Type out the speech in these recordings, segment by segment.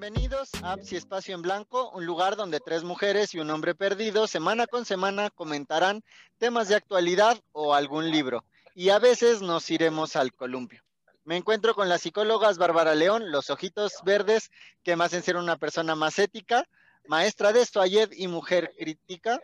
Bienvenidos a Psi Espacio en Blanco, un lugar donde tres mujeres y un hombre perdido semana con semana comentarán temas de actualidad o algún libro. Y a veces nos iremos al columpio. Me encuentro con las psicólogas Bárbara León, los ojitos verdes, que me hacen ser una persona más ética, maestra de Stoayed y mujer crítica.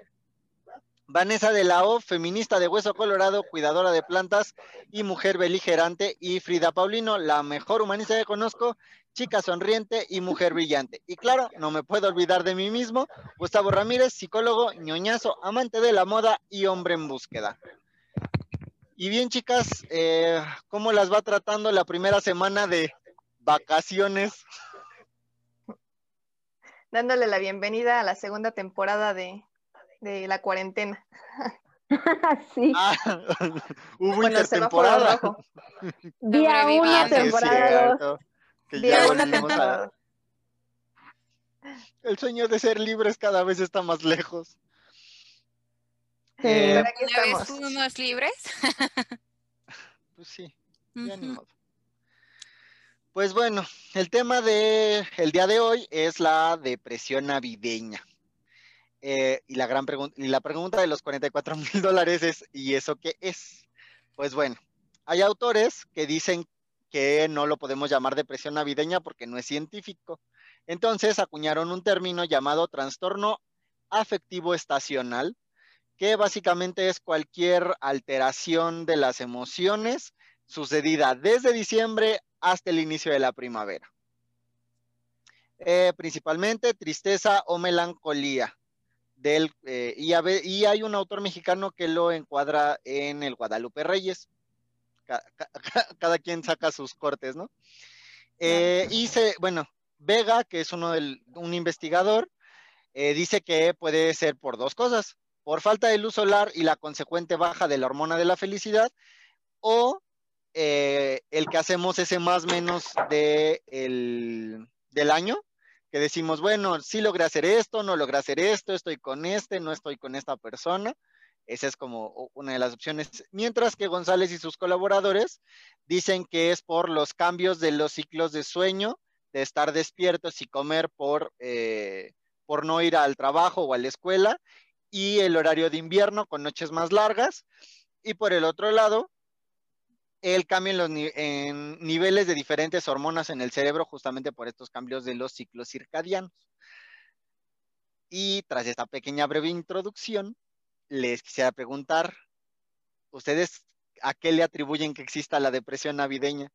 Vanessa de la O, feminista de hueso colorado, cuidadora de plantas y mujer beligerante. Y Frida Paulino, la mejor humanista que conozco, chica sonriente y mujer brillante. Y claro, no me puedo olvidar de mí mismo, Gustavo Ramírez, psicólogo, ñoñazo, amante de la moda y hombre en búsqueda. Y bien, chicas, eh, ¿cómo las va tratando la primera semana de vacaciones? Dándole la bienvenida a la segunda temporada de, de la cuarentena. sí. Ah, hubo Bueno, intertemporada. Día una, Ah, temporada dos. cierto, que Día ya una, volvimos a- temporada. El sueño de ser libres cada vez está más lejos. Sí. Eh, Una vez fuimos libres. pues sí, ya ni modo. Pues bueno, el tema de el día de hoy es la depresión navideña. Eh, y la gran pregunta, y la pregunta de los 44 mil dólares es, ¿y eso qué es? Pues bueno, hay autores que dicen que no lo podemos llamar depresión navideña porque no es científico. Entonces acuñaron un término llamado trastorno afectivo estacional, que básicamente es cualquier alteración de las emociones sucedida desde diciembre hasta el inicio de la primavera. Eh, principalmente tristeza o melancolía. Del, eh, y, a ve- y hay un autor mexicano que lo encuadra en el Guadalupe Reyes. Ca- ca- ca- cada quien saca sus cortes, ¿no? Eh, y se, bueno, Vega, que es uno del, un investigador, eh, dice que puede ser por dos cosas, por falta de luz solar y la consecuente baja de la hormona de la felicidad, o el que hacemos ese más menos de el- del año, que decimos, bueno, sí logré hacer esto, no logré hacer esto, estoy con este, no estoy con esta persona. Esa es como una de las opciones. Mientras que González y sus colaboradores dicen que es por los cambios de los ciclos de sueño, de estar despiertos y comer por, eh, por no ir al trabajo o a la escuela, y el horario de invierno con noches más largas. Y por el otro lado, el cambio en los niveles de diferentes hormonas en el cerebro, justamente por estos cambios de los ciclos circadianos. Y tras esta pequeña breve introducción, les quisiera preguntar, ¿ustedes a qué le atribuyen que exista la depresión navideña?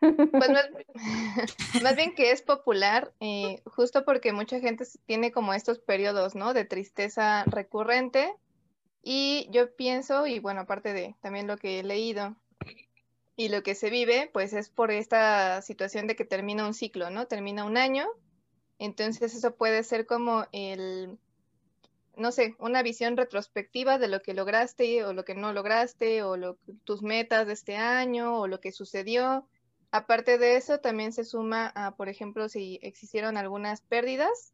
Pues más, bien que es popular, eh, justo porque mucha gente tiene como estos periodos, ¿no? De tristeza recurrente. Y yo pienso, y bueno, aparte de también lo que he leído y lo que se vive, pues es por esta situación de que termina un ciclo, ¿no? Termina un año. Entonces eso puede ser como el, no sé, una visión retrospectiva de lo que lograste o lo que no lograste, o tus metas de este año, o lo que sucedió. Aparte de eso, también se suma a, por ejemplo, si existieron algunas pérdidas,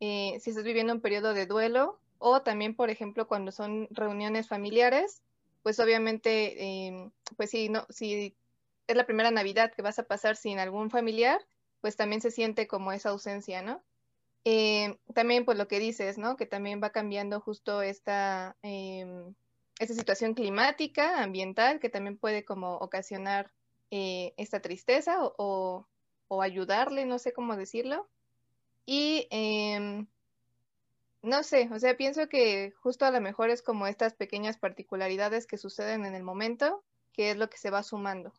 eh, si estás viviendo un periodo de duelo, o también, por ejemplo, cuando son reuniones familiares, pues obviamente, eh, pues si no, si es la primera Navidad que vas a pasar sin algún familiar, pues también se siente como esa ausencia, ¿no? Eh, también, pues lo que dices, ¿no? Que también va cambiando justo esta, em, esta situación climática, ambiental, que también puede como ocasionar eh, esta tristeza o, o- o ayudarle, no sé cómo decirlo. Y em, no sé, o sea, pienso que justo a lo mejor es como estas pequeñas particularidades que suceden en el momento, que es lo que se va sumando.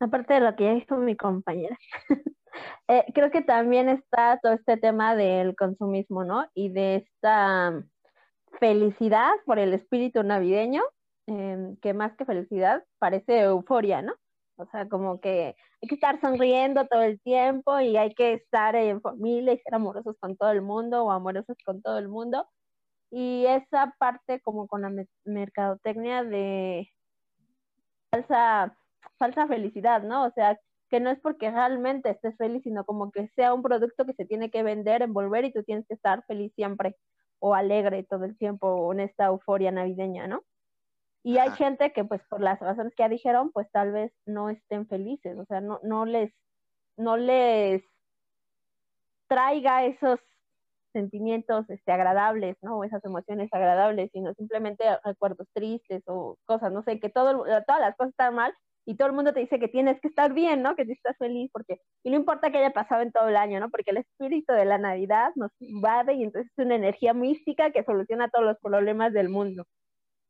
Aparte de lo que ya dijo mi compañera, eh, creo que también está todo este tema del consumismo, ¿no? Y de esta felicidad por el espíritu navideño, em, que más que felicidad parece euforia, ¿no? O sea, como que hay que estar sonriendo todo el tiempo y hay que estar en familia y ser amorosos con todo el mundo o amorosos con todo el mundo. Y esa parte como con la me- mercadotecnia de falsa, falsa felicidad, ¿no? O sea, que no es porque realmente estés feliz, sino como que sea un producto que se tiene que vender, envolver y tú tienes que estar feliz siempre o alegre todo el tiempo o en esta euforia navideña, ¿no? Y hay gente que pues por las razones que ya dijeron, pues tal vez no estén felices, o sea, no, no les, no les traiga esos sentimientos este, agradables, ¿no? O esas emociones agradables, sino simplemente recuerdos tristes o cosas, no sé, que todo, todas las cosas están mal y todo el mundo te dice que tienes que estar bien, ¿no? Que estás feliz, porque, y no importa que haya pasado en todo el año, ¿no? Porque el espíritu de la Navidad nos invade y entonces es una energía mística que soluciona todos los problemas del mundo.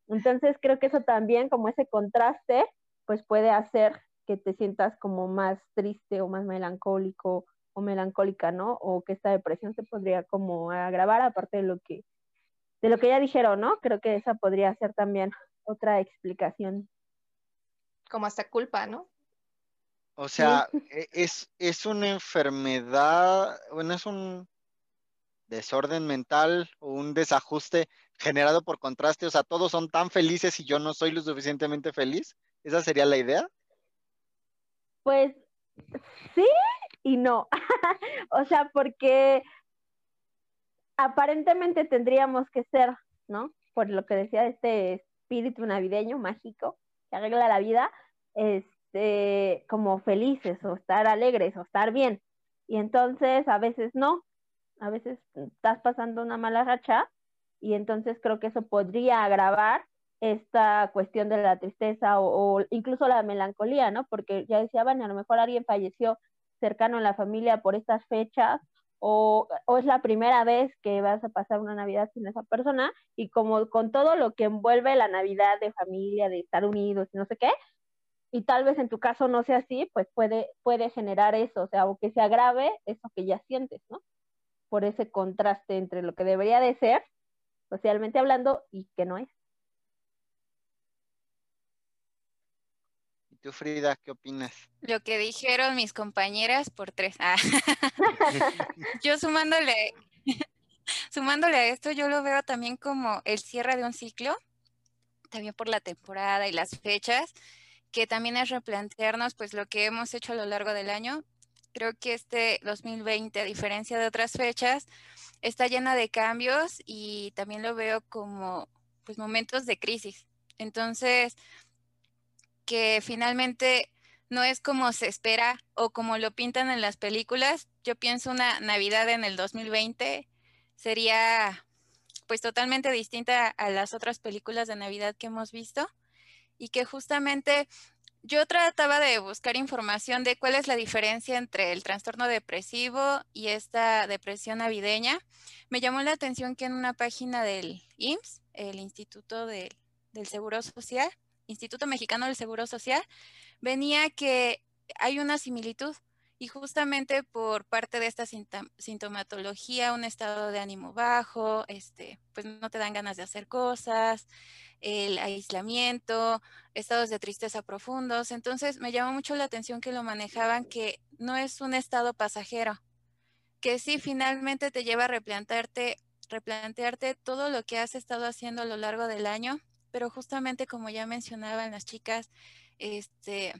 Entonces creo que eso también, como ese contraste, pues puede hacer que te sientas como más triste o más melancólico o melancólica, ¿no? O que esta depresión se podría como agravar aparte de lo que de lo que ya dijeron, ¿no? Creo que esa podría ser también otra explicación. Como hasta culpa, ¿no? O sea, e, es, es una enfermedad, bueno, es un desorden mental o un desajuste generado por contraste, o sea, todos son tan felices y yo no soy lo suficientemente feliz. ¿Esa sería la idea? Pues sí y no. o sea, porque aparentemente tendríamos que ser, ¿no? Por lo que decía este espíritu navideño mágico que arregla la vida, este, como felices o estar alegres o estar bien. Y entonces a veces no, a veces estás pasando una mala racha y entonces creo que eso podría agravar esta cuestión de la tristeza o, incluso la melancolía, ¿no? Porque ya decía, bueno, a lo mejor alguien falleció cercano en la familia por estas fechas o, o, es la primera vez que vas a pasar una Navidad sin esa persona y como con todo lo que envuelve la Navidad de familia, de estar unidos y no sé qué, y tal vez en tu caso no sea así, pues puede, puede generar eso, o sea, o que se agrave eso que ya sientes, ¿no? Por ese contraste entre lo que debería de ser socialmente hablando y que no es. ¿Y tú, Frida, qué opinas? Lo que dijeron mis compañeras por tres. Ah. yo sumándole, sumándole a esto, yo lo veo también como el cierre de un ciclo, también por la temporada y las fechas, que también es replantearnos pues lo que hemos hecho a lo largo del año. Creo que este 2020, a diferencia de otras fechas, está llena de cambios y también lo veo como pues momentos de crisis. Entonces, que finalmente no es como se espera o como lo pintan en las películas. Yo pienso una Navidad en el 2020 sería pues totalmente distinta a las otras películas de Navidad que hemos visto y que justamente yo trataba de buscar información de cuál es la diferencia entre el trastorno depresivo y esta depresión navideña. Me llamó la atención que en una página del IMSS, el Instituto del Seguro Social, Instituto Mexicano del Seguro Social, venía que hay una similitud y justamente por parte de esta sintomatología, un estado de ánimo bajo, este, pues no te dan ganas de hacer cosas, el aislamiento, estados de tristeza profundos. Entonces me llamó mucho la atención que lo manejaban que no es un estado pasajero, que sí finalmente te lleva a replantearte, replantearte todo lo que has estado haciendo a lo largo del año, pero justamente como ya mencionaban las chicas, este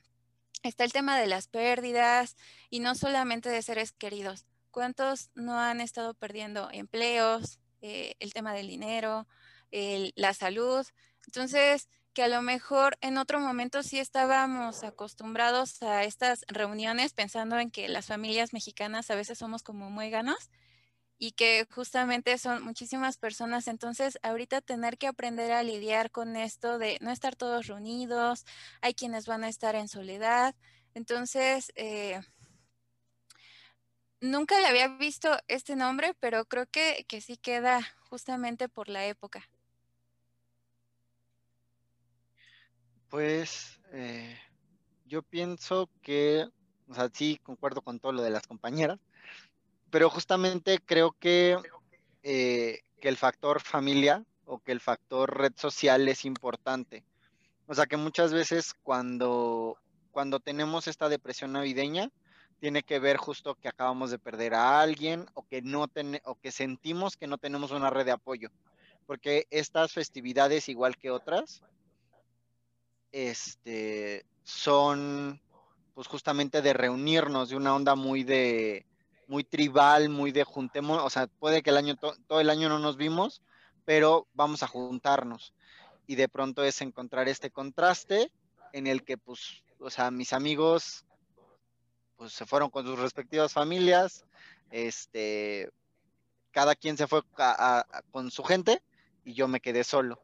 está el tema de las pérdidas y no solamente de seres queridos. ¿Cuántos no han estado perdiendo empleos, eh, el tema del dinero, la salud? Entonces, que a lo mejor en otro momento sí estábamos acostumbrados a estas reuniones pensando en que las familias mexicanas a veces somos como muéganos y que justamente son muchísimas personas. Entonces, ahorita tener que aprender a lidiar con esto de no estar todos reunidos, hay quienes van a estar en soledad. Entonces, eh, nunca le había visto este nombre, pero creo que, que sí queda justamente por la época. Pues eh, yo pienso que, o sea, sí concuerdo con todo lo de las compañeras, pero justamente creo que, eh, que el factor familia o que el factor red social es importante. O sea, que muchas veces cuando, cuando tenemos esta depresión navideña, tiene que ver justo que acabamos de perder a alguien o que, no ten, o que sentimos que no tenemos una red de apoyo. Porque estas festividades, igual que otras, este, son pues justamente de reunirnos, de una onda muy de, muy tribal, muy de juntemos, o sea, puede que el año, todo el año no nos vimos, pero vamos a juntarnos. y de pronto es encontrar este contraste en el que, pues, o sea, mis amigos, pues se fueron con sus respectivas familias, este, cada quien se fue con su gente y yo me quedé solo,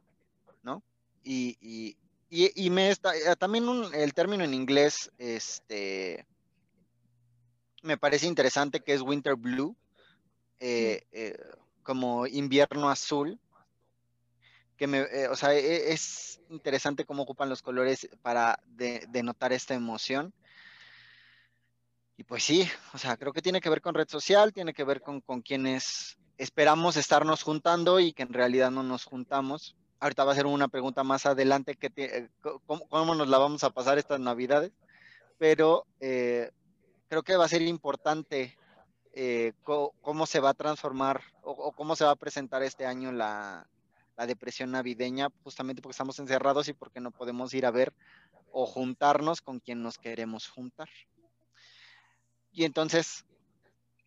¿no? Y, y, y, me está, eh, también el término en inglés, este, me parece interesante que es winter blue, eh, eh, como invierno azul, que me, o sea, e, es interesante cómo ocupan los colores para denotar esta emoción. Y pues sí, o sea, creo que tiene que ver con red social, tiene que ver con, con quienes esperamos estarnos juntando y que en realidad no nos juntamos. Ahorita va a ser una pregunta más adelante, que eh, ¿cómo, nos la vamos a pasar estas navidades? Pero eh, creo que va a ser importante eh, cómo se va a transformar o, cómo se va a presentar este año la, la depresión navideña, justamente porque estamos encerrados y porque no podemos ir a ver o juntarnos con quien nos queremos juntar. Y entonces,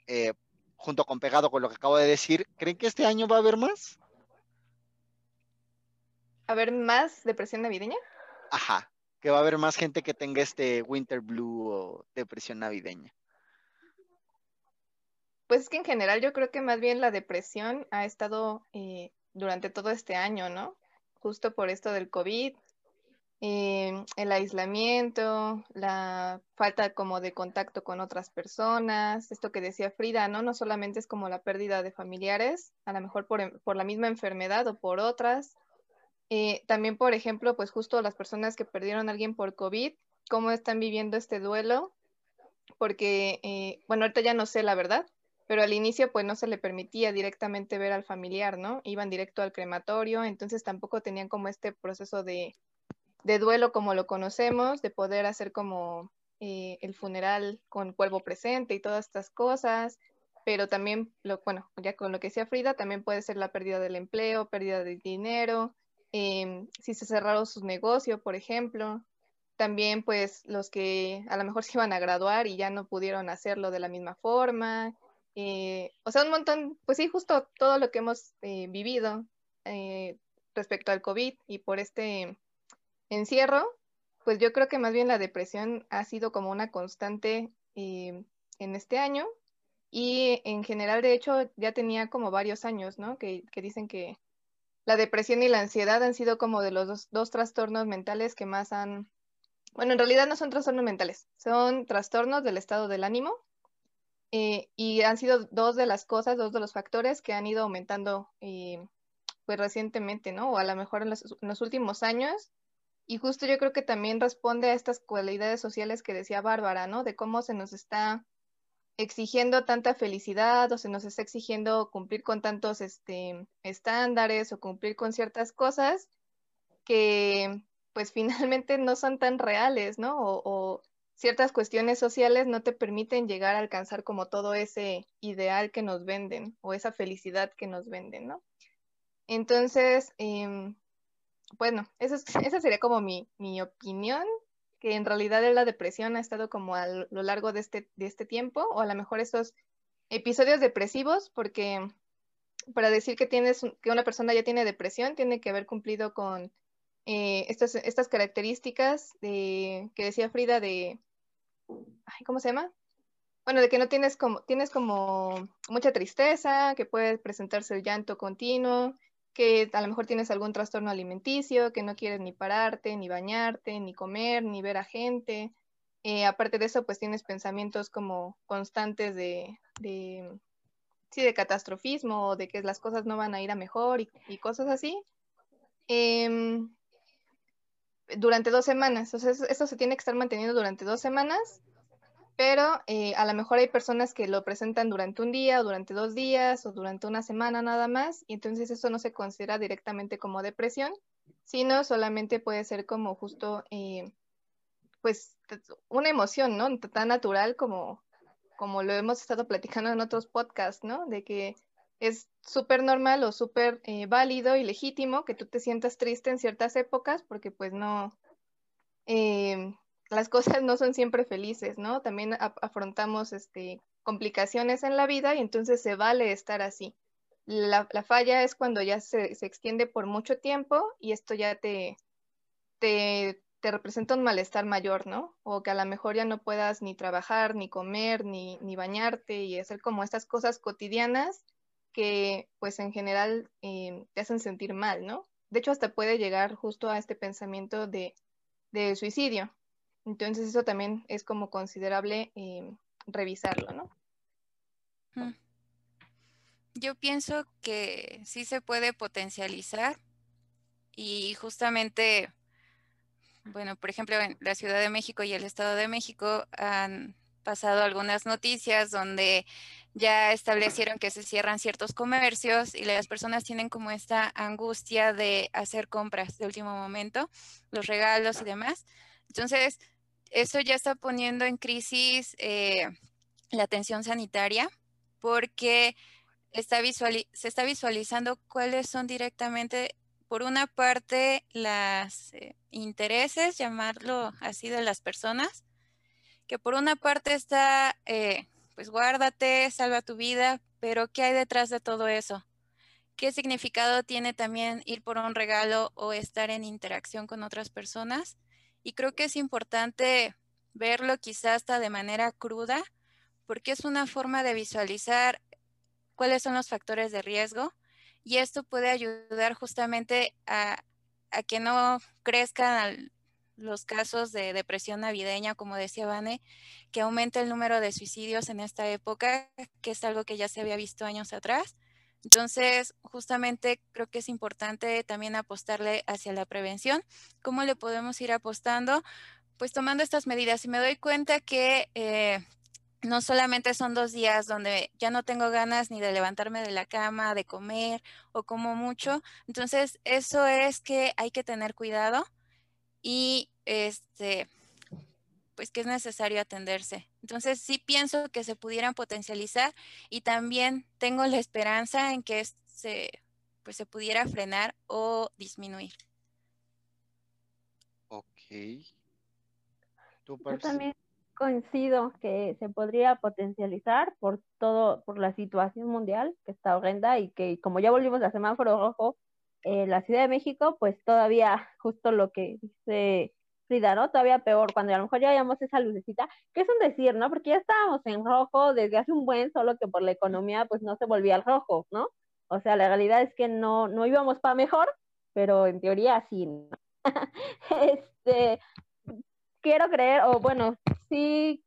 eh, junto con pegado con lo que acabo de decir, ¿creen que este año va a haber más? ¿A haber más depresión navideña? Ajá, que va a haber más gente que tenga este winter blue o depresión navideña. Pues es que en general yo creo que más bien la depresión ha estado eh, durante todo este año, ¿no? Justo por esto del COVID, eh, el aislamiento, la falta como de contacto con otras personas, esto que decía Frida, ¿no? No solamente es como la pérdida de familiares, a lo mejor por, por la misma enfermedad o por otras. Eh, también, por ejemplo, pues justo las personas que perdieron a alguien por COVID, cómo están viviendo este duelo, porque, eh, bueno, ahorita ya no sé la verdad, pero al inicio pues no se le permitía directamente ver al familiar, ¿no? Iban directo al crematorio, entonces tampoco tenían como este proceso de de duelo como lo conocemos, de poder hacer como eh, el funeral con cuervo presente y todas estas cosas, pero también, lo, bueno, ya con lo que decía Frida, también puede ser la pérdida del empleo, pérdida de dinero, em, si se cerraron sus negocios, por ejemplo, también pues los que a lo mejor se iban a graduar y ya no pudieron hacerlo de la misma forma, eh, o sea, un montón, pues sí, justo todo lo que hemos eh, vivido respecto al COVID y por este encierro, pues yo creo que más bien la depresión ha sido como una constante eh, en este año y en general, de hecho, ya tenía como varios años, ¿no? Que, dicen que la depresión y la ansiedad han sido como de los dos, trastornos mentales que más han, bueno, en realidad no son trastornos mentales, son trastornos del estado del ánimo eh, y han sido dos de las cosas, dos de los factores que han ido aumentando eh, pues recientemente, ¿no? O a lo mejor en los últimos años y justo yo creo que también responde a estas cualidades sociales que decía Bárbara, ¿no? De cómo se nos está exigiendo tanta felicidad o se nos está exigiendo cumplir con tantos este, estándares o cumplir con ciertas cosas que pues finalmente no son tan reales, ¿no? O, ciertas cuestiones sociales no te permiten llegar a alcanzar como todo ese ideal que nos venden o esa felicidad que nos venden, ¿no? Entonces, eh, bueno, esa sería como mi, opinión, que en realidad la depresión ha estado como a lo largo de este, de este tiempo, o a lo mejor estos episodios depresivos, porque para decir que tienes que una persona ya tiene depresión, tiene que haber cumplido con eh, estas, estas características de, que decía Frida de, ¿cómo se llama? Bueno, de que no tienes como, tienes como mucha tristeza, que puede presentarse el llanto continuo, que a lo mejor tienes algún trastorno alimenticio, que no quieres ni pararte, ni bañarte, ni comer, ni ver a gente. Eh, aparte de eso, pues tienes pensamientos como constantes de, sí, de catastrofismo, de que las cosas no van a ir a mejor y, cosas así. Em, durante dos semanas, o esto se tiene que estar manteniendo durante dos semanas pero eh, a lo mejor hay personas que lo presentan durante un día, o durante dos días, o durante una semana nada más, y entonces eso no se considera directamente como depresión, sino solamente puede ser como justo, eh, pues, una emoción, ¿no? Tan natural como, como lo hemos estado platicando en otros podcasts, ¿no? De que es súper normal o súper eh, válido y legítimo que tú te sientas triste en ciertas épocas porque pues no, las cosas no son siempre felices, ¿no? También afrontamos este, complicaciones en la vida y entonces se vale estar así. La, falla es cuando ya se, extiende por mucho tiempo y esto ya te, representa un malestar mayor, ¿no? O que a lo mejor ya no puedas ni trabajar, ni comer, ni, ni bañarte y hacer como estas cosas cotidianas que pues en general eh, te hacen sentir mal, ¿no? De hecho, hasta puede llegar justo a este pensamiento de suicidio. Entonces eso también es como considerable eh, revisarlo, ¿no? Yo pienso que sí se puede potencializar y justamente, bueno, por ejemplo, en la Ciudad de México y el Estado de México han pasado algunas noticias donde ya establecieron que se cierran ciertos comercios y las personas tienen como esta angustia de hacer compras de último momento, los regalos y demás. Entonces, eso ya está poniendo en crisis eh, la atención sanitaria porque se está visualizando cuáles son directamente, por una parte, los eh, intereses, llamarlo así, de las personas, que por una parte está, eh, pues guárdate, salva tu vida, pero ¿qué hay detrás de todo eso? ¿Qué significado tiene también ir por un regalo o estar en interacción con otras personas? Y creo que es importante verlo quizás hasta de manera cruda, porque es una forma de visualizar cuáles son los factores de riesgo y esto puede ayudar justamente a, que no crezcan los casos de depresión navideña, como decía Vane, que aumente el número de suicidios en esta época, que es algo que ya se había visto años atrás. Entonces, justamente creo que es importante también apostarle hacia la prevención. ¿Cómo le podemos ir apostando? Pues tomando estas medidas. Y me doy cuenta que eh, no solamente son dos días donde ya no tengo ganas ni de levantarme de la cama, de comer o como mucho. Entonces, eso es que hay que tener cuidado y este pues que es necesario atenderse. Entonces, sí pienso que se pudieran potencializar y también tengo la esperanza en que se pues se pudiera frenar o disminuir. Ok. ¿Tú, Yo también coincido que se podría potencializar por todo, por la situación mundial que está horrenda y que como ya volvimos a semáforo rojo, en eh, la Ciudad de México, pues todavía justo lo que dice Frida, ¿no? Todavía peor, cuando a lo mejor ya veíamos esa lucecita, que es un decir, ¿no? Porque ya estábamos en rojo desde hace un buen, solo que por la economía pues no se volvía al rojo, ¿no? O sea, la realidad es que no, no íbamos para mejor, pero en teoría sí. ¿no? este, quiero creer, o bueno, sí,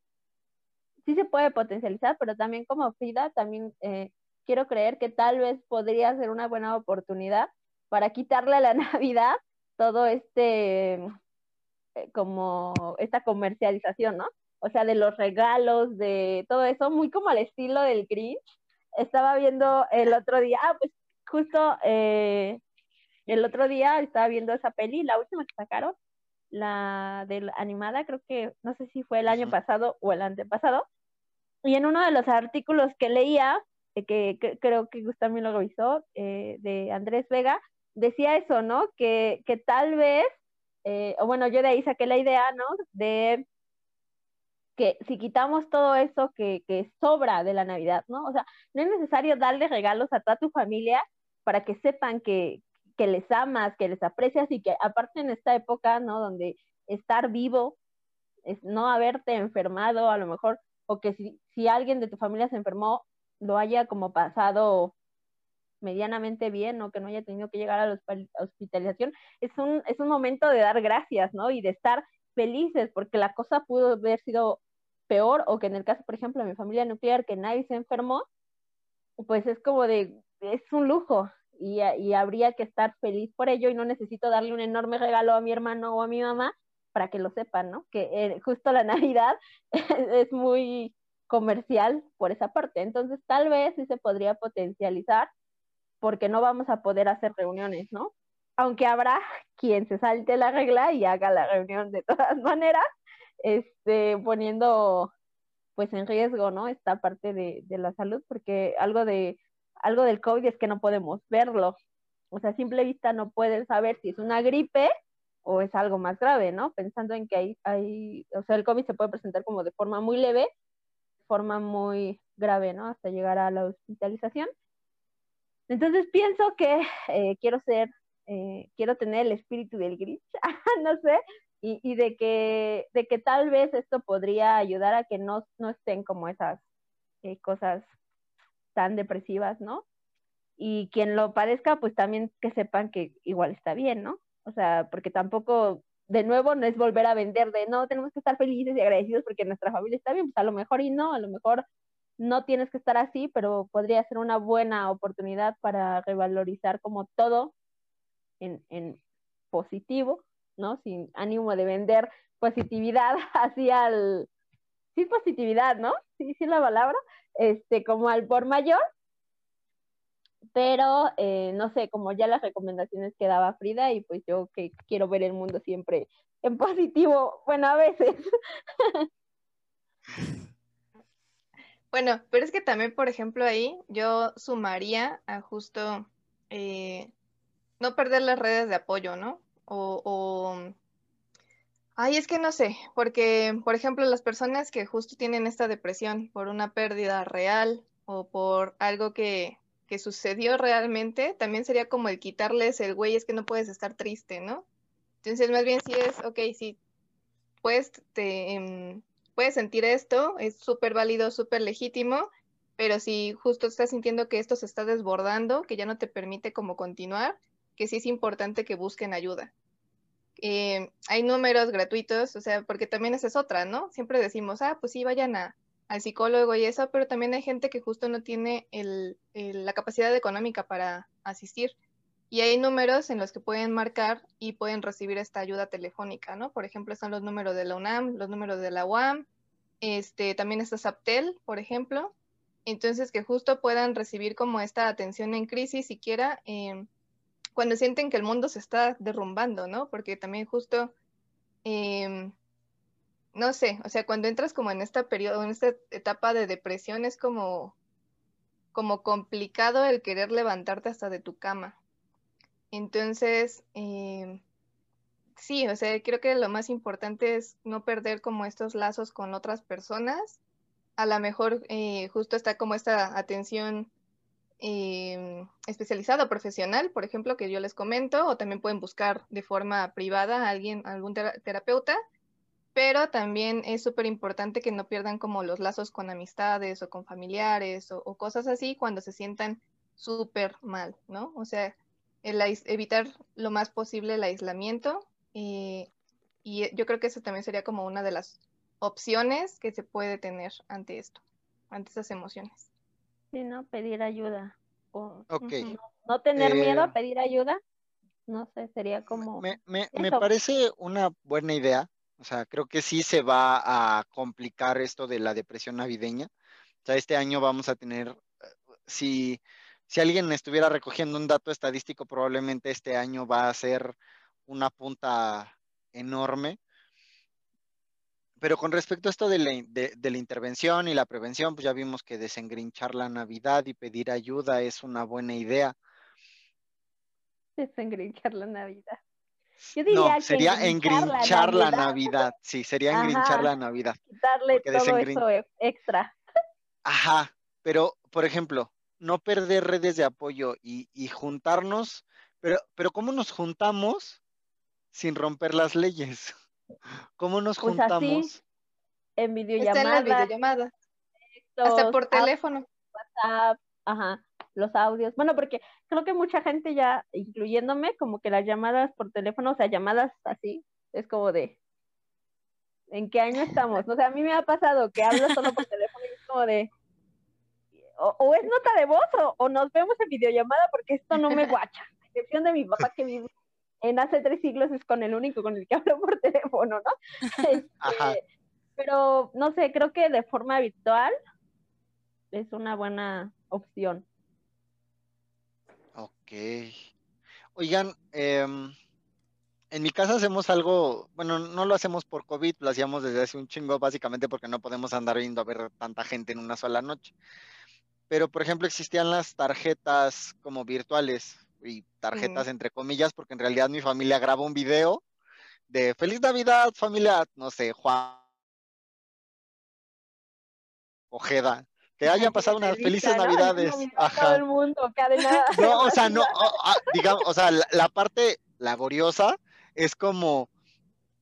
sí se puede potencializar, pero también como Frida, también eh, quiero creer que tal vez podría ser una buena oportunidad para quitarle a la Navidad todo este, como esta comercialización, ¿no? O sea, de los regalos, de todo eso, muy como al estilo del Grinch. Estaba viendo el otro día, ah, pues justo eh, el otro día estaba viendo esa peli, la última que sacaron, la de la animada, creo que no sé si fue el año pasado o el antepasado, y en uno de los artículos que leía, eh, que, creo que Gustavo lo revisó, eh, de Andrés Vega, decía eso, ¿no? Que, que tal vez, eh, o bueno, yo de ahí saqué la idea, ¿no? De que si quitamos todo eso que, que sobra de la Navidad, ¿no? O sea, no es necesario darle regalos a toda tu familia para que sepan que, que les amas, que les aprecias y que aparte en esta época, ¿no? Donde estar vivo, es no haberte enfermado a lo mejor, o que si, si alguien de tu familia se enfermó, lo haya como pasado medianamente bien o que no haya tenido que llegar a la hospitalización, es un, es un momento de dar gracias, ¿no? Y de estar felices, porque la cosa pudo haber sido peor, o que en el caso, por ejemplo, de mi familia nuclear, que nadie se enfermó, pues es como de, es un lujo, y, habría que estar feliz por ello y no necesito darle un enorme regalo a mi hermano o a mi mamá para que lo sepan, ¿no? Que eh, justo la Navidad es muy comercial por esa parte. Entonces, tal vez sí se podría potencializar porque no vamos a poder hacer reuniones, ¿no? Aunque habrá quien se salte la regla y haga la reunión de todas maneras, este, poniendo pues en riesgo, ¿no? Esta parte de, de la salud, porque algo de algo del COVID es que no podemos verlo. O sea, a simple vista no pueden saber si es una gripe o es algo más grave, ¿no? Pensando en que hay, hay, o sea, el COVID se puede presentar como de forma muy leve, forma muy grave, ¿no? Hasta llegar a la hospitalización. Entonces pienso que eh, quiero ser, eh, quiero tener el espíritu del Grinch, no sé, y, de, que, de que tal vez esto podría ayudar a que no, no estén como esas eh, cosas tan depresivas, ¿no? Y quien lo padezca, pues también que sepan que igual está bien, ¿no? O sea, porque tampoco, de nuevo, no es volver a vender de, no, tenemos que estar felices y agradecidos porque nuestra familia está bien, pues a lo mejor y no, a lo mejor no tienes que estar así, pero podría ser una buena oportunidad para revalorizar como todo en, en positivo, ¿no? Sin ánimo de vender positividad hacia el, sí positividad, ¿no? Sí, sí la palabra, este, como al por mayor, pero eh, no sé, como ya las recomendaciones que daba Frida y pues yo que quiero ver el mundo siempre en positivo, bueno, a veces. Bueno, pero es que también, por ejemplo, ahí yo sumaría a justo eh, no perder las redes de apoyo, ¿no? O, o, ay, es que no sé, porque, por ejemplo, las personas que justo tienen esta depresión por una pérdida real o por algo que, que sucedió realmente, también sería como el quitarles el güey, es que no puedes estar triste, ¿no? Entonces, más bien si es, ok, sí, pues te, em, puedes sentir esto, es súper válido, súper legítimo, pero si justo estás sintiendo que esto se está desbordando, que ya no te permite como continuar, que sí es importante que busquen ayuda. Eh, hay números gratuitos, o sea, porque también esa es otra, ¿no? Siempre decimos, ah, pues sí, vayan a, al psicólogo y eso, pero también hay gente que justo no tiene la capacidad económica para asistir. Y hay números en los que pueden marcar y pueden recibir esta ayuda telefónica, ¿no? Por ejemplo, están los números de la UNAM, los números de la UAM, este, también está SAPTEL, por ejemplo. Entonces, que justo puedan recibir como esta atención en crisis siquiera eh, cuando sienten que el mundo se está derrumbando, ¿no? Porque también justo, eh, no sé, o sea, cuando entras como en esta periodo, en esta etapa de depresión, es como, como complicado el querer levantarte hasta de tu cama. Entonces, eh, sí, o sea, creo que lo más importante es no perder como estos lazos con otras personas. A lo mejor eh, justo está como esta atención eh, especializada profesional, por ejemplo, que yo les comento, o también pueden buscar de forma privada a alguien, algún terapeuta, pero también es súper importante que no pierdan como los lazos con amistades o con familiares o, o cosas así cuando se sientan súper mal, ¿no? O sea, el evitar lo más posible el aislamiento. Eh, y yo creo que eso también sería como una de las opciones que se puede tener ante esto, ante esas emociones. Sí, ¿no? Pedir ayuda. O, ok. no, no, tener eh, miedo a pedir ayuda. No sé, sería como... Me, me, me, parece una buena idea. O sea, creo que sí se va a complicar esto de la depresión navideña. O sea, este año vamos a tener, eh, si si alguien estuviera recogiendo un dato estadístico, probablemente este año va a ser una punta enorme. Pero con respecto a esto de la, de, de la, intervención y la prevención, pues ya vimos que desengrinchar la Navidad y pedir ayuda es una buena idea. Desengrinchar la Navidad. Yo diría no, que sería engrinchar la, la Navidad. Sí, sería engrinchar Ajá, la Navidad. Quitarle todo desengrin... eso extra. Ajá, pero por ejemplo, no perder redes de apoyo y, y, juntarnos, pero, pero ¿cómo nos juntamos sin romper las leyes? ¿Cómo nos pues juntamos? Así, en videollamada. Está en la videollamada. Textos, Hasta por teléfono. WhatsApp, ajá, los audios. Bueno, porque creo que mucha gente ya, incluyéndome, como que las llamadas por teléfono, o sea, llamadas así, es como de, ¿en qué año estamos? O sea, a mí me ha pasado que hablo solo por teléfono y es como de, o, o, es nota de voz o, o, nos vemos en videollamada porque esto no me guacha. A excepción de mi papá que vive en hace tres siglos es con el único con el que hablo por teléfono, ¿no? Este, pero no sé, creo que de forma virtual es una buena opción. Ok. Oigan, eh, en mi casa hacemos algo, bueno, no lo hacemos por COVID, lo hacíamos desde hace un chingo, básicamente porque no podemos andar yendo a ver tanta gente en una sola noche pero por ejemplo existían las tarjetas como virtuales y tarjetas entre comillas, porque en realidad mi familia graba un video de Feliz Navidad, familia, no sé, Juan Ojeda, que hayan pasado unas felices navidades. Todo el mundo, cadena. No, o sea, no, ah, digamos, o sea, la, parte laboriosa es como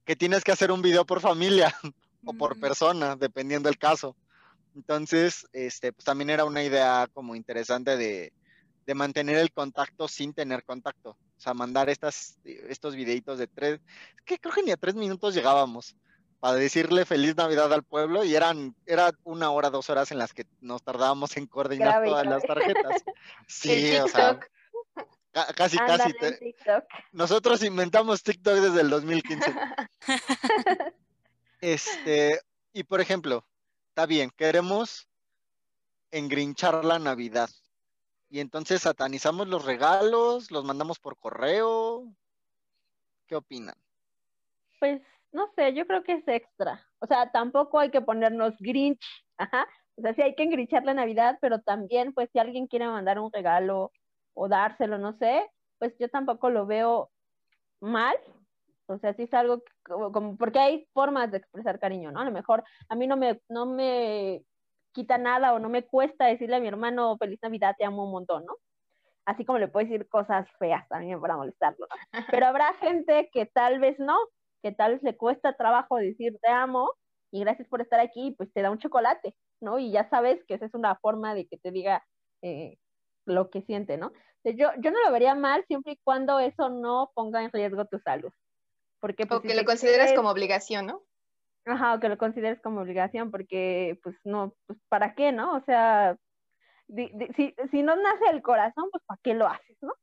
que tienes que hacer un video por familia o por persona, dependiendo del caso. Entonces, este, pues también era una idea como interesante de, de mantener el contacto sin tener contacto. O sea, mandar estas, estos videitos de tres, que creo que ni a tres minutos llegábamos para decirle feliz Navidad al pueblo y eran era una hora, dos horas en las que nos tardábamos en coordinar todas las tarjetas. Sí, o sea, casi, casi. Nosotros inventamos TikTok desde el 2015. este, y por ejemplo, está bien, queremos engrinchar la Navidad. Y entonces satanizamos los regalos, los mandamos por correo. ¿Qué opinan? Pues no sé, yo creo que es extra. O sea, tampoco hay que ponernos Grinch, ajá. O sea, sí hay que engrinchar la Navidad, pero también, pues, si alguien quiere mandar un regalo o dárselo, no sé, pues yo tampoco lo veo mal. O sea, sí es algo como, porque hay formas de expresar cariño, ¿no? A lo mejor a mí no me, no me quita nada o no me cuesta decirle a mi hermano feliz Navidad, te amo un montón, ¿no? Así como le puedo decir cosas feas también para molestarlo. Pero habrá gente que tal vez no, que tal vez le cuesta trabajo decir te amo y gracias por estar aquí, pues te da un chocolate, ¿no? Y ya sabes que esa es una forma de que te diga eh, lo que siente, ¿no? Yo, yo no lo vería mal siempre y cuando eso no ponga en riesgo tu salud. Porque, pues, o que lo consideres como obligación, ¿no? Ajá, o que lo consideres como obligación, porque pues no, pues ¿para qué, no? O sea, si, si no nace el corazón, pues ¿para qué lo haces, no?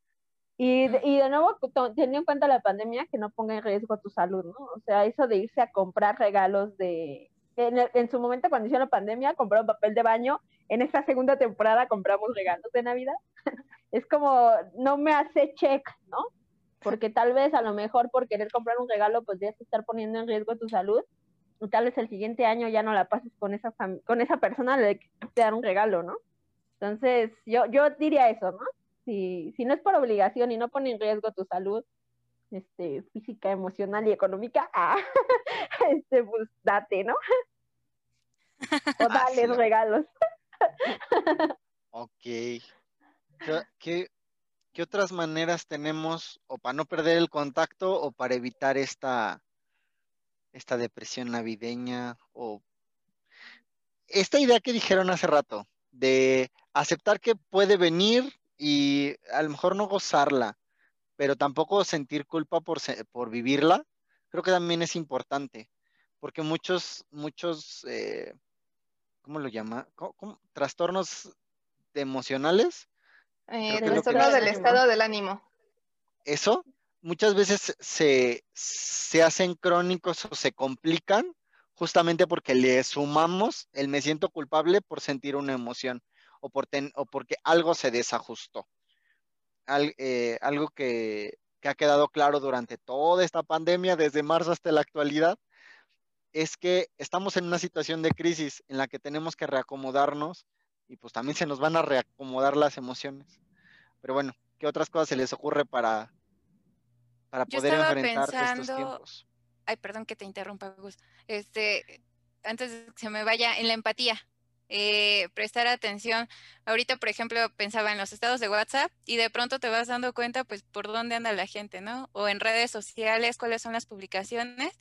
Y de, y de nuevo, teniendo en cuenta la pandemia, que no ponga en riesgo tu salud, ¿no? O sea, eso de irse a comprar regalos de... En, en su momento, cuando inició la pandemia, compraron papel de baño. En esta segunda temporada compramos regalos de Navidad. es como, no me hace check, ¿no? Porque tal vez, a lo mejor, por querer comprar un regalo, pues ya estar poniendo en riesgo tu salud. Y tal vez el siguiente año ya no la pases con esa, con esa persona, le te dar un regalo, ¿no? Entonces, yo, yo diría eso, ¿no? si, si no es por obligación y no pone en riesgo tu salud este, física, emocional y económica, ah, este, pues date, ¿no? O dale regalos. ok. ¿Qué, ¿Qué, otras maneras tenemos o para no perder el contacto o para evitar esta, esta depresión navideña o esta idea que dijeron hace rato de aceptar que puede venir y a lo mejor no gozarla, pero tampoco sentir culpa por, por vivirla, creo que también es importante, porque muchos, muchos, eh, ¿cómo lo llama? Trastornos emocionales. Eh, trastorno del estado del ánimo. Eso, muchas veces se, se hacen crónicos o se complican justamente porque le sumamos el me siento culpable por sentir una emoción o, por o porque algo se desajustó. Eh, algo que, ha quedado claro durante toda esta pandemia, desde marzo hasta la actualidad, es que estamos en una situación de crisis en la que tenemos que reacomodarnos y pues también se nos van a reacomodar las emociones. Pero bueno, ¿qué otras cosas se les ocurre para, para poder enfrentar estos tiempos? Ay, perdón que te interrumpa, Gus. Este, antes de que se me vaya, en la empatía. Eh, prestar atención. Ahorita, por ejemplo, pensaba en los estados de WhatsApp y de pronto te vas dando cuenta, pues, por dónde anda la gente, ¿no? O en redes sociales, cuáles son las publicaciones.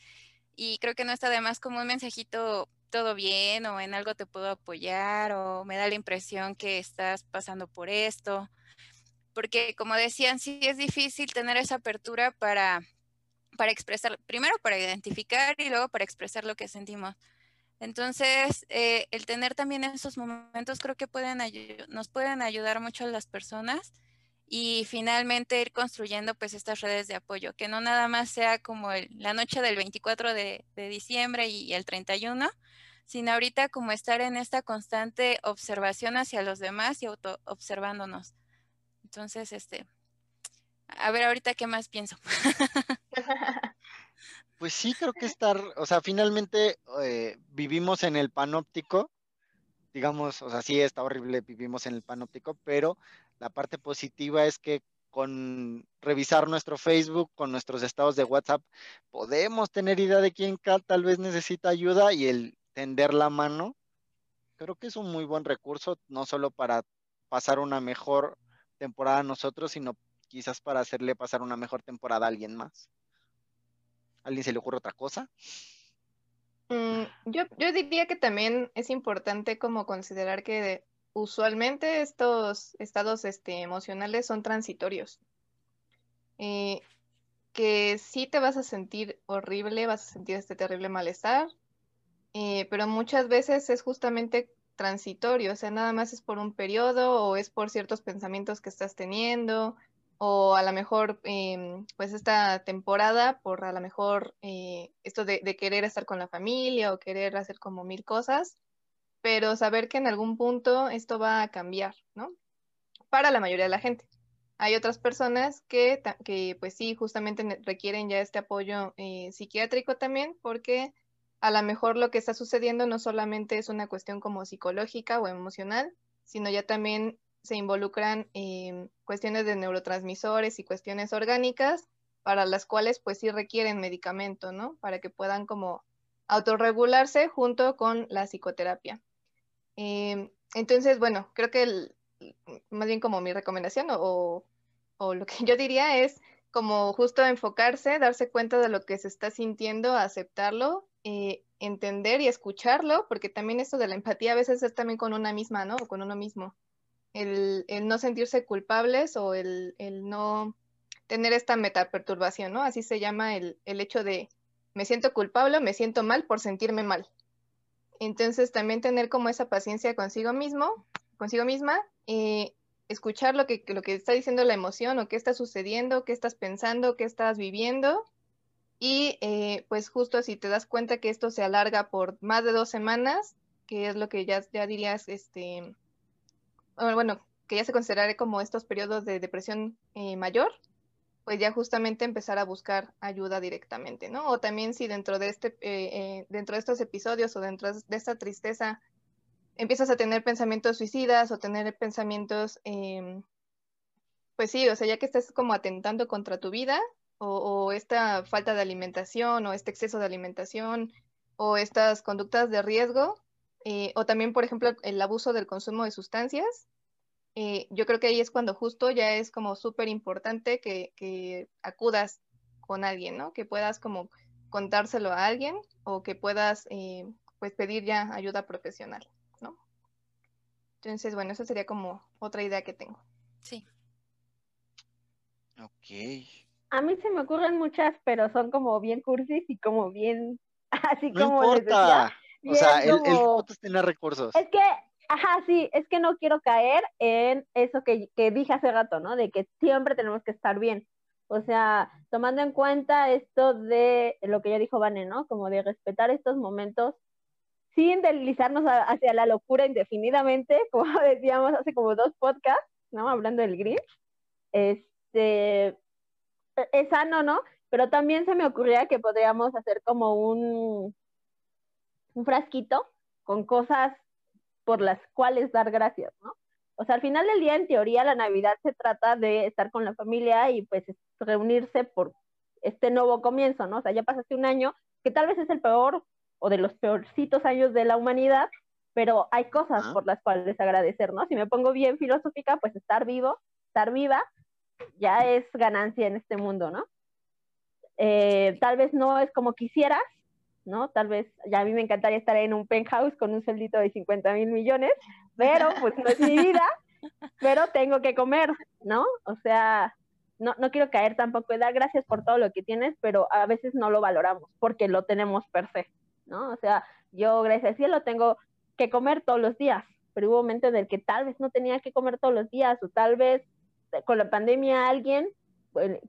Y creo que no está de más como un mensajito, todo bien, o en algo te puedo apoyar, o me da la impresión que estás pasando por esto. Porque, como decían, sí es difícil tener esa apertura para, para expresar, primero para identificar y luego para expresar lo que sentimos. Entonces, eh, el tener también esos momentos creo que pueden nos pueden ayudar mucho a las personas y finalmente ir construyendo pues estas redes de apoyo, que no nada más sea como la noche del 24 de, diciembre y, el 31, sino ahorita como estar en esta constante observación hacia los demás y auto observándonos. Entonces, este, a ver ahorita qué más pienso. Pues sí, creo que estar, o sea, finalmente eh, vivimos en el panóptico, digamos, o sea, sí está horrible, vivimos en el panóptico, pero la parte positiva es que con revisar nuestro Facebook, con nuestros estados de WhatsApp, podemos tener idea de quién tal vez necesita ayuda y el tender la mano. creo que es un muy buen recurso, no solo para pasar una mejor temporada a nosotros, sino quizás para hacerle pasar una mejor temporada a alguien más. ¿A ¿Alguien se le ocurre otra cosa? Mm, yo, diría que también es importante como considerar que usualmente estos estados este, emocionales son transitorios. Eh, que sí te vas a sentir horrible, vas a sentir este terrible malestar, eh, pero muchas veces es justamente transitorio, o sea, nada más es por un periodo o es por ciertos pensamientos que estás teniendo o a lo mejor, em, pues esta temporada, por a lo mejor eh, esto de, querer estar con la familia o querer hacer como mil cosas, pero saber que en algún punto esto va a cambiar, ¿no? Para la mayoría de la gente. Hay otras personas que, que pues sí, justamente requieren ya este apoyo eh, psiquiátrico también, porque a lo mejor lo que está sucediendo no solamente es una cuestión como psicológica o emocional, sino ya también se involucran en cuestiones de neurotransmisores y cuestiones orgánicas para las cuales pues sí requieren medicamento, ¿no? Para que puedan como autorregularse junto con la psicoterapia. Em, entonces, bueno, creo que más bien como mi recomendación o, lo que yo diría es como justo enfocarse, darse cuenta de lo que se está sintiendo, aceptarlo, eh, entender y escucharlo, porque también esto de la empatía a veces es también con una misma, ¿no? O con uno mismo el, no sentirse culpables o el, no tener esta metaperturbación, ¿no? Así se llama el, hecho de me siento culpable, me siento mal por sentirme mal. Entonces también tener como esa paciencia consigo mismo, consigo misma, eh, escuchar lo que, lo que está diciendo la emoción o qué está sucediendo, qué estás pensando, qué estás viviendo. Y eh, pues justo si te das cuenta que esto se alarga por más de dos semanas, que es lo que ya, ya dirías, este, bueno, que ya se considerare como estos periodos de depresión eh, mayor, pues ya justamente empezar a buscar ayuda directamente, ¿no? O también si dentro de este, eh, dentro de estos episodios o dentro de esta tristeza empiezas a tener pensamientos suicidas o tener pensamientos, em, pues sí, o sea, ya que estás como atentando contra tu vida o, esta falta de alimentación o este exceso de alimentación o estas conductas de riesgo, eh, o también, por ejemplo, el abuso del consumo de sustancias. Eh, yo creo que ahí es cuando justo ya es como súper importante que, acudas con alguien, ¿no? Que puedas como contárselo a alguien o que puedas eh, pues pedir ya ayuda profesional, ¿no? Entonces, bueno, esa sería como otra idea que tengo. Sí. Ok. A mí se me ocurren muchas, pero son como bien cursis y como bien, así como importa. O sea, el, el tener recursos. Es que, ajá, sí, es que no quiero caer en eso que, que dije hace rato, ¿no? De que siempre tenemos que estar bien. O sea, tomando en cuenta esto de lo que ya dijo Vane, ¿no? Como de respetar estos momentos sin deslizarnos hacia la locura indefinidamente, como decíamos hace como dos podcasts, ¿no? Hablando del Grinch. Este, es sano, ¿no? Pero también se me ocurría que podríamos hacer como un, un frasquito con cosas por las cuales dar gracias, ¿no? O sea, al final del día, en teoría, la Navidad se trata de estar con la familia y pues reunirse por este nuevo comienzo, ¿no? O sea, ya pasaste un año que tal vez es el peor o de los peorcitos años de la humanidad, pero hay cosas por las cuales agradecer, ¿no? Si me pongo bien filosófica, pues estar vivo, estar viva, ya es ganancia en este mundo, ¿no? Eh, tal vez no es como quisieras, ¿no? Tal vez ya a mí me encantaría estar en un penthouse con un sueldito de 50 mil millones, pero pues no es mi vida, pero tengo que comer, ¿no? O sea, no, no quiero caer tampoco y dar gracias por todo lo que tienes, pero a veces no lo valoramos porque lo tenemos per se, ¿no? O sea, yo gracias al cielo tengo que comer todos los días, pero hubo momentos en el que tal vez no tenía que comer todos los días o tal vez con la pandemia alguien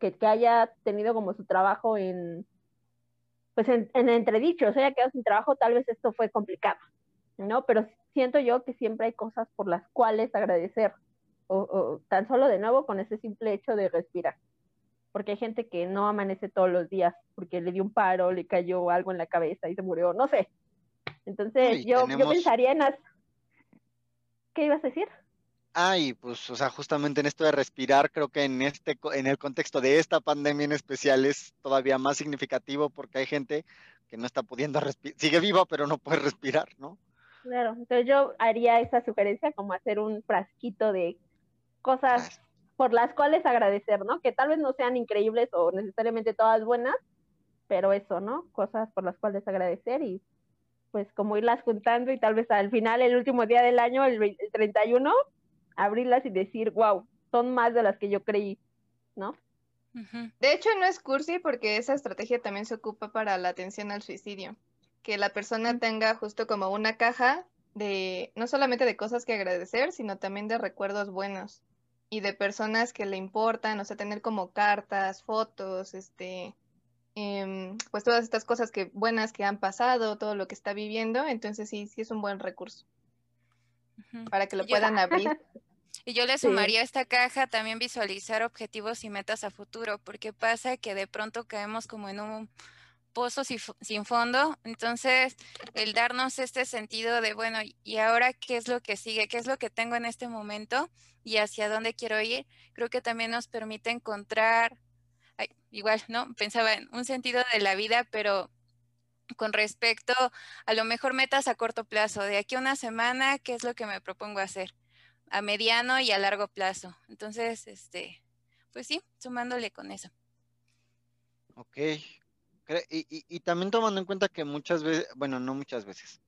que, que haya tenido como su trabajo en pues en, en entredicho, se haya quedado sin trabajo, tal vez esto fue complicado, ¿no? Pero siento yo que siempre hay cosas por las cuales agradecer, o, tan solo de nuevo con ese simple hecho de respirar, porque hay gente que no amanece todos los días porque le dio un paro, le cayó algo en la cabeza y se murió, no sé. Entonces yo, yo pensaría en las... ¿Qué ibas a decir? Ah, y pues, o sea, justamente en esto de respirar, creo que en este, en el contexto de esta pandemia en especial es todavía más significativo porque hay gente que no está pudiendo respirar, sigue viva, pero no puede respirar, ¿no? Claro, entonces yo haría esa sugerencia como hacer un frasquito de cosas por las cuales agradecer, ¿no? Que tal vez no sean increíbles o necesariamente todas buenas, pero eso, ¿no? Cosas por las cuales agradecer y pues como irlas juntando y tal vez al final, el último día del año, el, el 31, abrirlas y decir, wow, son más de las que yo creí, ¿no? De hecho, no es cursi porque esa estrategia también se ocupa para la atención al suicidio. Que la persona tenga justo como una caja de, no solamente de cosas que agradecer, sino también de recuerdos buenos y de personas que le importan, o sea, tener como cartas, fotos, este, em, pues todas estas cosas que buenas que han pasado, todo lo que está viviendo, entonces sí, sí es un buen recurso para que lo puedan abrir. Y yo le sumaría a esta caja también visualizar objetivos y metas a futuro, porque pasa que de pronto caemos como en un pozo sin fondo. Entonces, el darnos este sentido de, bueno, ¿y ahora qué es lo que sigue? ¿Qué es lo que tengo en este momento? ¿Y hacia dónde quiero ir? Creo que también nos permite encontrar, igual, ¿no? Pensaba en un sentido de la vida, pero con respecto a lo mejor metas a corto plazo, de aquí a una semana, ¿qué es lo que me propongo hacer? A mediano y a largo plazo. Entonces, este, pues sí, sumándole con eso. Ok. Y, y, también tomando en cuenta que muchas veces, bueno, no muchas veces,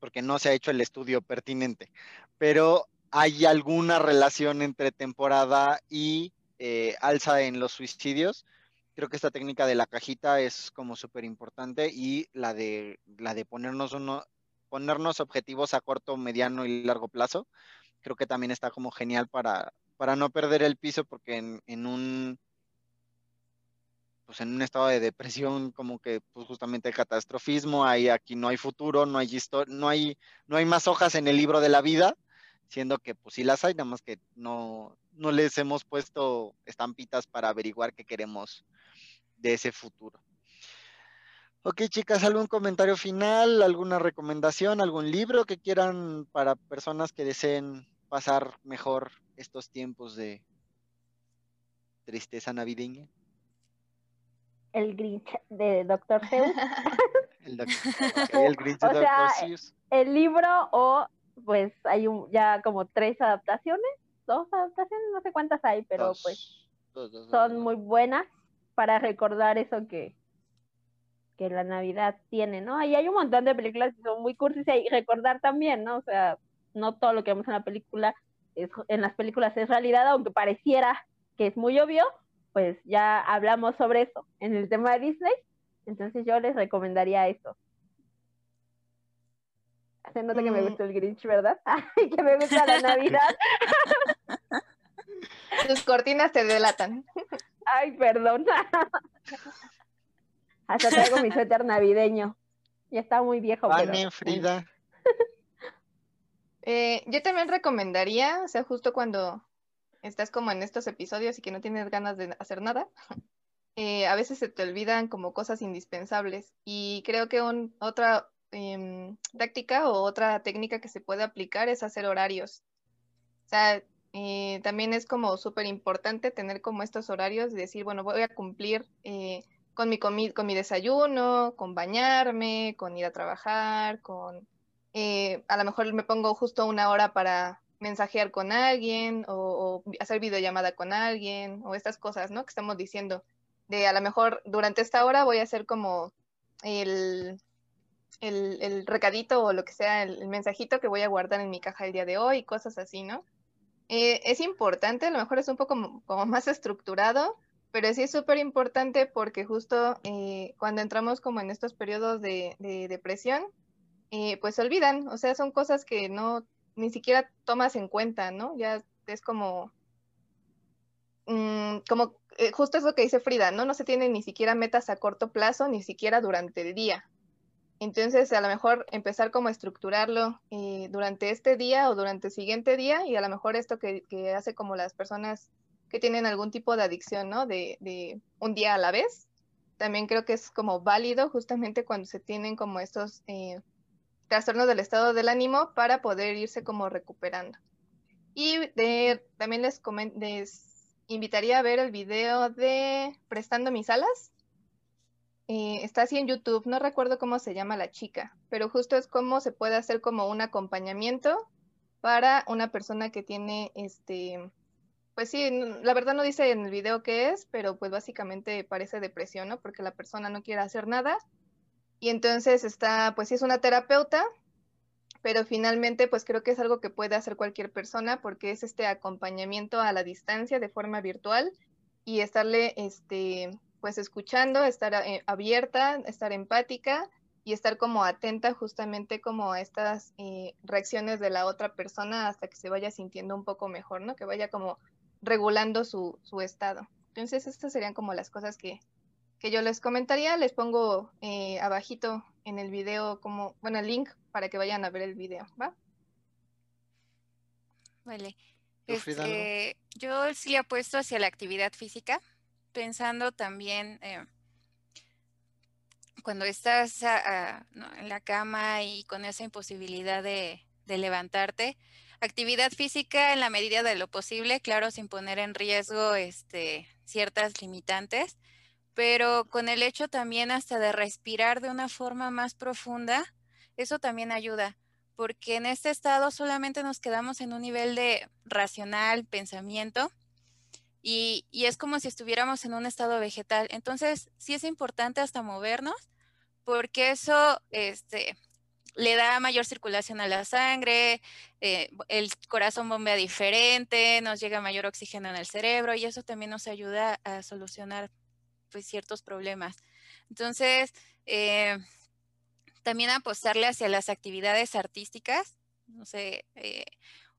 porque no se ha hecho el estudio pertinente, pero hay alguna relación entre temporada y eh, alza en los suicidios. Creo que esta técnica de la cajita es como súper importante y la de, la de ponernos, uno, ponernos objetivos a corto, mediano y largo plazo creo que también está como genial para, para no perder el piso porque en, un pues en un estado de depresión como que pues justamente catastrofismo, ahí aquí no hay futuro, no hay no hay no hay más hojas en el libro de la vida, siendo que pues sí las hay, nada más que no no les hemos puesto estampitas para averiguar qué queremos de ese futuro. Ok, chicas, ¿algún comentario final, alguna recomendación, algún libro que quieran para personas que deseen pasar mejor estos tiempos de tristeza navideña? El Grinch de Doctor Seuss. el, el, Grinch de Doctor Seuss. El libro o pues hay ya como tres adaptaciones, dos adaptaciones, no sé cuántas hay, pero pues son muy buenas para recordar eso que, que la Navidad tiene, ¿no? Y hay un montón de películas que son muy cursis y recordar también, ¿no? O sea, no todo lo que vemos en la película es, en las películas es realidad, aunque pareciera que es muy obvio, pues ya hablamos sobre eso en el tema de Disney, entonces yo les recomendaría eso. Se nota que me mm. gustó el Grinch, ¿verdad? que me gusta la Navidad. Tus cortinas te delatan. Ay, perdón. Hasta traigo mi suéter navideño. Ya está muy viejo. Vale, Frida. Eh, yo también recomendaría, o sea, justo cuando estás como en estos episodios y que no tienes ganas de hacer nada, eh, a veces se te olvidan como cosas indispensables. Y creo que otra em, táctica o otra técnica que se puede aplicar es hacer horarios. O sea, eh, también es como súper importante tener como estos horarios y decir, bueno, voy a cumplir con mi, con mi desayuno, con bañarme, con ir a trabajar, con eh, a lo mejor me pongo justo una hora para mensajear con alguien o, hacer videollamada con alguien o estas cosas, ¿no? Que estamos diciendo. De a lo mejor durante esta hora voy a hacer como el, el, recadito o lo que sea, el, mensajito que voy a guardar en mi caja el día de hoy, cosas así, ¿no? Eh, es importante, a lo mejor es un poco como, más estructurado, pero sí es súper importante porque justo eh, cuando entramos como en estos periodos de depresión, eh, pues se olvidan, o sea, son cosas que no, ni siquiera tomas en cuenta, ¿no? Ya es como, mm, como, eh, justo es lo que dice Frida, ¿no? No se tienen ni siquiera metas a corto plazo, ni siquiera durante el día. Entonces, a lo mejor empezar como a estructurarlo eh, durante este día o durante el siguiente día y a lo mejor esto que, hace como las personas que tienen algún tipo de adicción, ¿no? De, de, un día a la vez. También creo que es como válido justamente cuando se tienen como estos trastornos del estado del ánimo para poder irse como recuperando. Y de, también les, les invitaría a ver el video de Prestando mis alas. eh, está así en YouTube, no recuerdo cómo se llama la chica, pero justo es cómo se puede hacer como un acompañamiento para una persona que tiene este, pues sí, la verdad no dice en el video qué es, pero pues básicamente parece depresión, ¿no? Porque la persona no quiere hacer nada. Y entonces está, pues sí es una terapeuta, pero finalmente pues creo que es algo que puede hacer cualquier persona porque es este acompañamiento a la distancia de forma virtual y estarle, este, pues escuchando, estar eh, abierta, estar empática y estar como atenta justamente como a estas eh, reacciones de la otra persona hasta que se vaya sintiendo un poco mejor, ¿no? Que vaya como regulando su, su estado. Entonces, estas serían como las cosas que, que yo les comentaría. Les pongo eh, abajito en el video como, bueno, el link para que vayan a ver el video, ¿va? Vale. Este, yo sí le apuesto hacia la actividad física, pensando también eh, cuando estás en la cama y con esa imposibilidad de, de levantarte, actividad física en la medida de lo posible, claro, sin poner en riesgo este, ciertas limitantes, pero con el hecho también hasta de respirar de una forma más profunda, eso también ayuda, porque en este estado solamente nos quedamos en un nivel de racional, pensamiento, y, y es como si estuviéramos en un estado vegetal. Entonces, sí es importante hasta movernos, porque eso, este, le da mayor circulación a la sangre, eh, el corazón bombea diferente, nos llega mayor oxígeno en el cerebro y eso también nos ayuda a solucionar pues, ciertos problemas. Entonces, eh, también apostarle hacia las actividades artísticas, no sé, eh,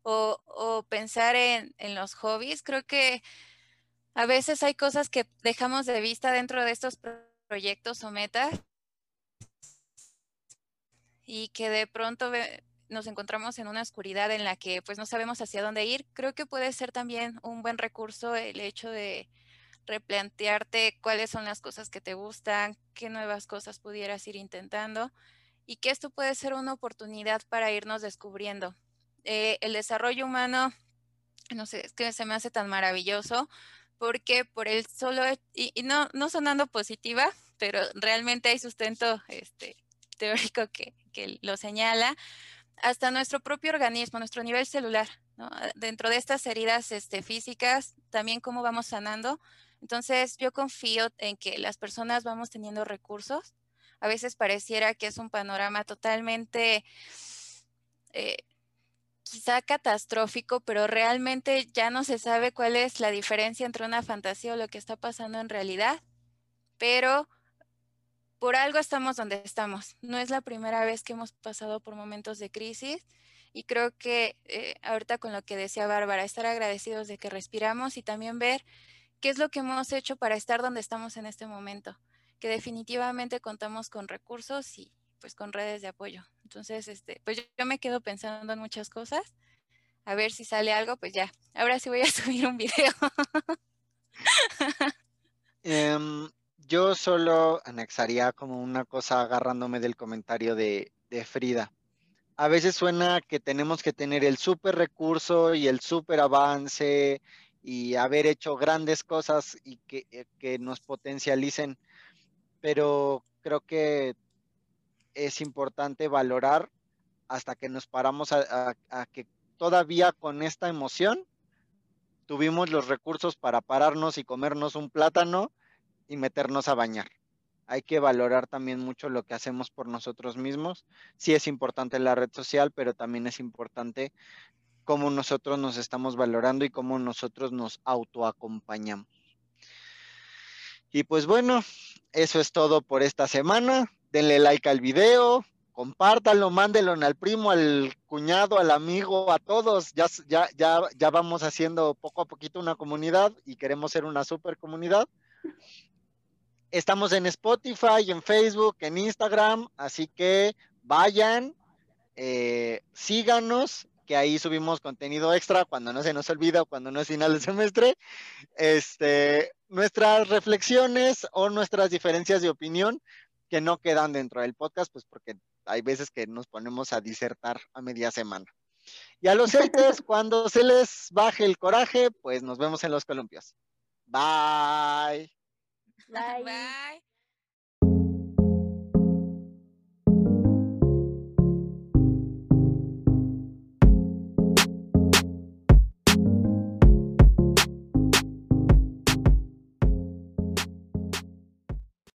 o, pensar en, en los hobbies. Creo que a veces hay cosas que dejamos de vista dentro de estos proyectos o metas y que de pronto nos encontramos en una oscuridad en la que pues no sabemos hacia dónde ir, creo que puede ser también un buen recurso el hecho de replantearte cuáles son las cosas que te gustan, qué nuevas cosas pudieras ir intentando y que esto puede ser una oportunidad para irnos descubriendo. Eh, el desarrollo humano, no sé, es que se me hace tan maravilloso porque por el solo, y, y no, no sonando positiva, pero realmente hay sustento este, teórico que, lo señala, hasta nuestro propio organismo, nuestro nivel celular, dentro de estas heridas este, físicas, también cómo vamos sanando. Entonces, yo confío en que las personas vamos teniendo recursos. A veces pareciera que es un panorama totalmente, eh, quizá catastrófico, pero realmente ya no se sabe cuál es la diferencia entre una fantasía o lo que está pasando en realidad. Pero por algo estamos donde estamos. No es la primera vez que hemos pasado por momentos de crisis y creo que eh, ahorita con lo que decía Bárbara, estar agradecidos de que respiramos y también ver qué es lo que hemos hecho para estar donde estamos en este momento, que definitivamente contamos con recursos y pues con redes de apoyo. Entonces, este, pues yo, me quedo pensando en muchas cosas. A ver si sale algo, pues ya. Ahora sí voy a subir un video. Em, yo solo anexaría como una cosa agarrándome del comentario de, Frida. A veces suena que tenemos que tener el súper recurso y el súper avance y haber hecho grandes cosas y que, eh, que, nos potencialicen, pero creo que es importante valorar hasta que nos paramos a, a que todavía con esta emoción tuvimos los recursos para pararnos y comernos un plátano y meternos a bañar. Hay que valorar también mucho lo que hacemos por nosotros mismos. Sí es importante la red social, pero también es importante cómo nosotros nos estamos valorando y cómo nosotros nos autoacompañamos. Y pues bueno, eso es todo por esta semana. Denle like al video, compártanlo, mándenlo al primo, al cuñado, al amigo, a todos. Ya, ya, ya, ya vamos haciendo poco a poquito una comunidad y queremos ser una super comunidad. Estamos en Spotify, en Facebook, en Instagram, así que vayan, eh, síganos, que ahí subimos contenido extra cuando no se nos olvida o cuando no es final de semestre. Este, nuestras reflexiones o nuestras diferencias de opinión que no quedan dentro del podcast, pues porque hay veces que nos ponemos a disertar a media semana. Y a los haters, cuando se les baje el coraje, pues nos vemos en los columpios. Bye. Bye. Bye.